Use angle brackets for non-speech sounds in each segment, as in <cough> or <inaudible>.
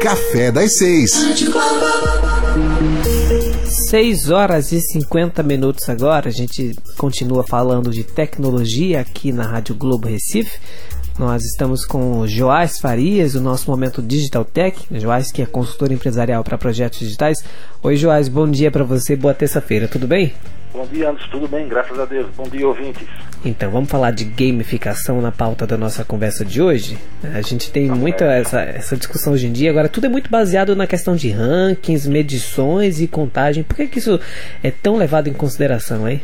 Café das Seis. 6 horas e 50 minutos agora. A gente continua falando de tecnologia aqui na Rádio Globo Recife. Nós estamos com o Joás Farias, o nosso momento Digital Tech. Joás, que é consultor empresarial para projetos digitais. Oi, Joás, bom dia para você, boa terça-feira, tudo bem? Bom dia, Anderson, tudo bem? Graças a Deus. Bom dia, ouvintes. Então, vamos falar de gamificação na pauta da nossa conversa de hoje. A gente tem ah, muita é. essa, essa discussão hoje em dia. Agora, tudo é muito baseado na questão de rankings, medições e contagem. Por que, que isso é tão levado em consideração, hein?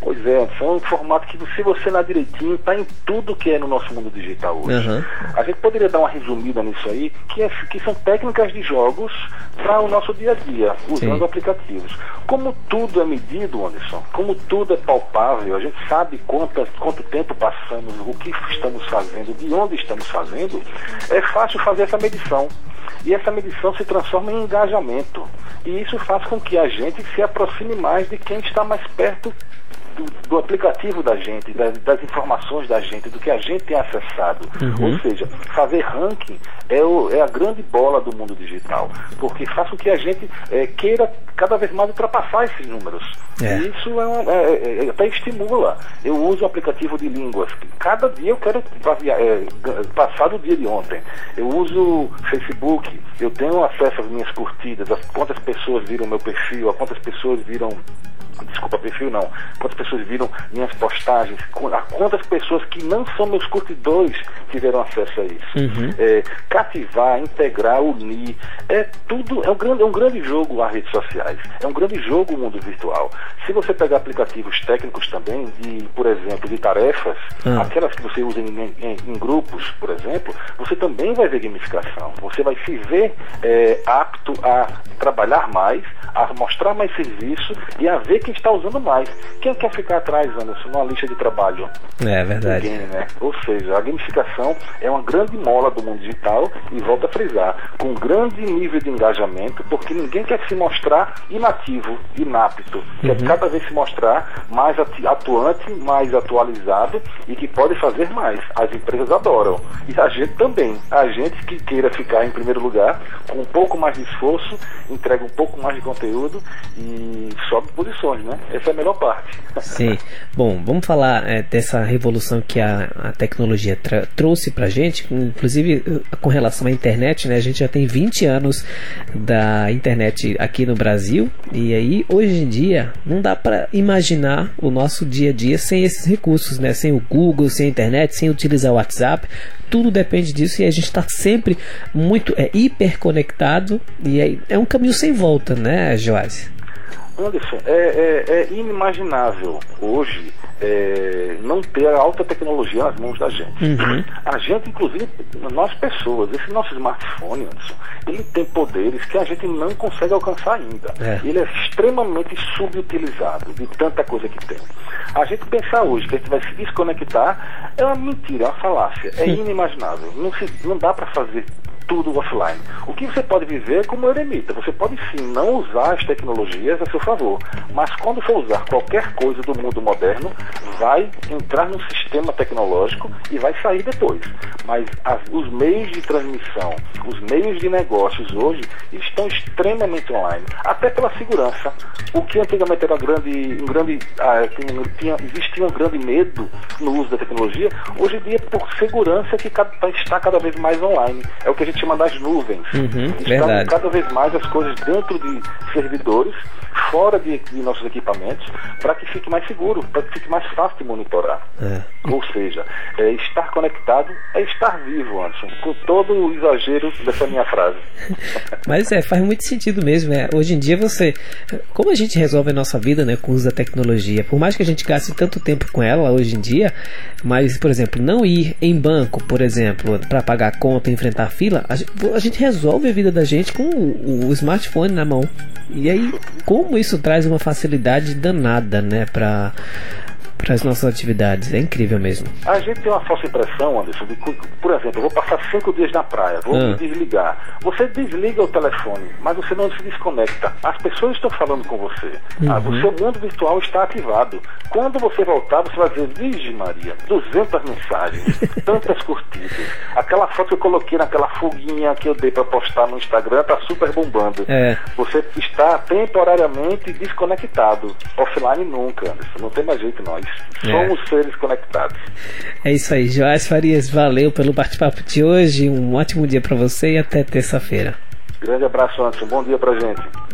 Pois é, são um formato que se você lá direitinho, está em tudo que é no nosso mundo digital hoje. Uhum. A gente poderia dar uma resumida nisso aí, que, é, que são técnicas de jogos para o nosso dia a dia, usando Sim. aplicativos. Como tudo é medido, Anderson, como tudo é palpável, a gente sabe quanto, quanto tempo passamos, o que estamos fazendo, de onde estamos fazendo, é fácil fazer essa medição. E essa medição se transforma em engajamento. E isso faz com que a gente se aproxime mais de quem está mais perto do, do, aplicativo da gente, das, das, informações da gente, do que a gente tem acessado. Uhum. Ou seja, fazer ranking é, o, é, a grande bola do mundo digital, porque faz com que a gente é, queira cada vez mais ultrapassar esses números. É. E isso é, um, é, é, até estimula. Eu uso o aplicativo de línguas. Cada dia eu quero passar do dia de ontem. Eu uso Facebook, eu tenho acesso às minhas curtidas, a quantas pessoas viram meu perfil, a quantas pessoas viram desculpa, perfil não, quantas pessoas viram minhas postagens, a quantas pessoas que não são meus curtidores tiveram acesso a isso. Uhum. É, cativar, integrar, unir, é tudo, é um, grande, é um grande jogo as redes sociais, é um grande jogo o mundo virtual. Se você pegar aplicativos técnicos também, de, por exemplo, de tarefas, uhum. aquelas que você usa em, em, em, grupos, por exemplo, você também vai ver gamificação. Você vai se ver é, apto a trabalhar mais, a mostrar mais serviço e a ver quem está usando mais. Quem quer ficar atrás, Anderson, numa lista de trabalho? É verdade. Ninguém, né? Ou seja, a gamificação é uma grande mola do mundo digital e volta a frisar, com grande nível de engajamento, porque ninguém quer se mostrar inativo, inapto. Quer uhum. cada vez se mostrar mais atuante, mais atualizado e que pode fazer mais. As empresas adoram. E a gente também. A gente que queira ficar em primeiro lugar, com um pouco mais de esforço, entrega um pouco mais de conteúdo e sobe posições né? Essa é a melhor parte. Sim. Bom, vamos falar é, dessa revolução que a, a tecnologia trouxe pra gente, inclusive uh, com relação à internet, né? A gente já tem 20 anos da internet aqui no Brasil e aí hoje em dia não dá para imaginar o nosso dia a dia sem esses recursos, né? Sem o Google, sem a internet, sem utilizar o WhatsApp, tudo depende disso e a gente está sempre muito é, hiperconectado e é, é um caminho sem volta, né, Joás? Anderson, é, é, é inimaginável hoje é, não ter a alta tecnologia nas mãos da gente. Uhum. A gente, inclusive, nós pessoas, esse nosso smartphone, Anderson, ele tem poderes que a gente não consegue alcançar ainda. É. Ele é extremamente subutilizado de tanta coisa que tem. A gente pensar hoje que a gente vai se desconectar é uma mentira, é uma falácia, é inimaginável. Não, se, não dá para fazer tudo offline. O que você pode viver é como eremita. Você pode sim não usar as tecnologias a seu favor, mas quando for usar qualquer coisa do mundo moderno, vai entrar no sistema tecnológico e vai sair depois. Mas as, os meios de transmissão, os meios de negócios hoje estão extremamente online, até pela segurança. O que antigamente era grande, um grande, ah, tinha, existia um grande medo no uso da tecnologia, hoje em dia por segurança que está cada vez mais online. É o que a gente chama das nuvens. Uhum, Estão cada vez mais as coisas dentro de servidores, fora de, de nossos equipamentos, para que fique mais seguro, para que fique mais fácil de monitorar. É. Ou seja, é, estar conectado é estar vivo, Anderson, com todo o exagero dessa minha frase. <laughs> Mas é, faz muito sentido mesmo. Né? Hoje em dia você. Como a gente resolve a nossa vida né, com o uso da tecnologia? Por mais que a gente gaste tanto tempo com ela hoje em dia, mas, por exemplo, não ir em banco, por exemplo, para pagar conta, enfrentar fila, a gente, a gente resolve a vida da gente com o, o, smartphone na mão. E aí, como isso traz uma facilidade danada, né, para para as nossas atividades. É incrível mesmo. A gente tem uma falsa impressão, Anderson, de, por exemplo, eu vou passar cinco dias na praia, vou ah. me desligar. Você desliga o telefone, mas você não se desconecta. As pessoas estão falando com você. Uhum. Ah, o seu mundo virtual está ativado. Quando você voltar, você vai dizer, Virgem Maria, 200 mensagens, <laughs> tantas curtidas. Aquela foto que eu coloquei naquela foguinha que eu dei para postar no Instagram está super bombando. É. Você está temporariamente desconectado. Offline nunca, Anderson. Não tem mais jeito nós. É. Somos seres conectados. É isso aí, Joás Farias. Valeu pelo bate-papo de hoje. Um ótimo dia para você e até terça-feira. Grande abraço, Anderson. Bom dia pra gente.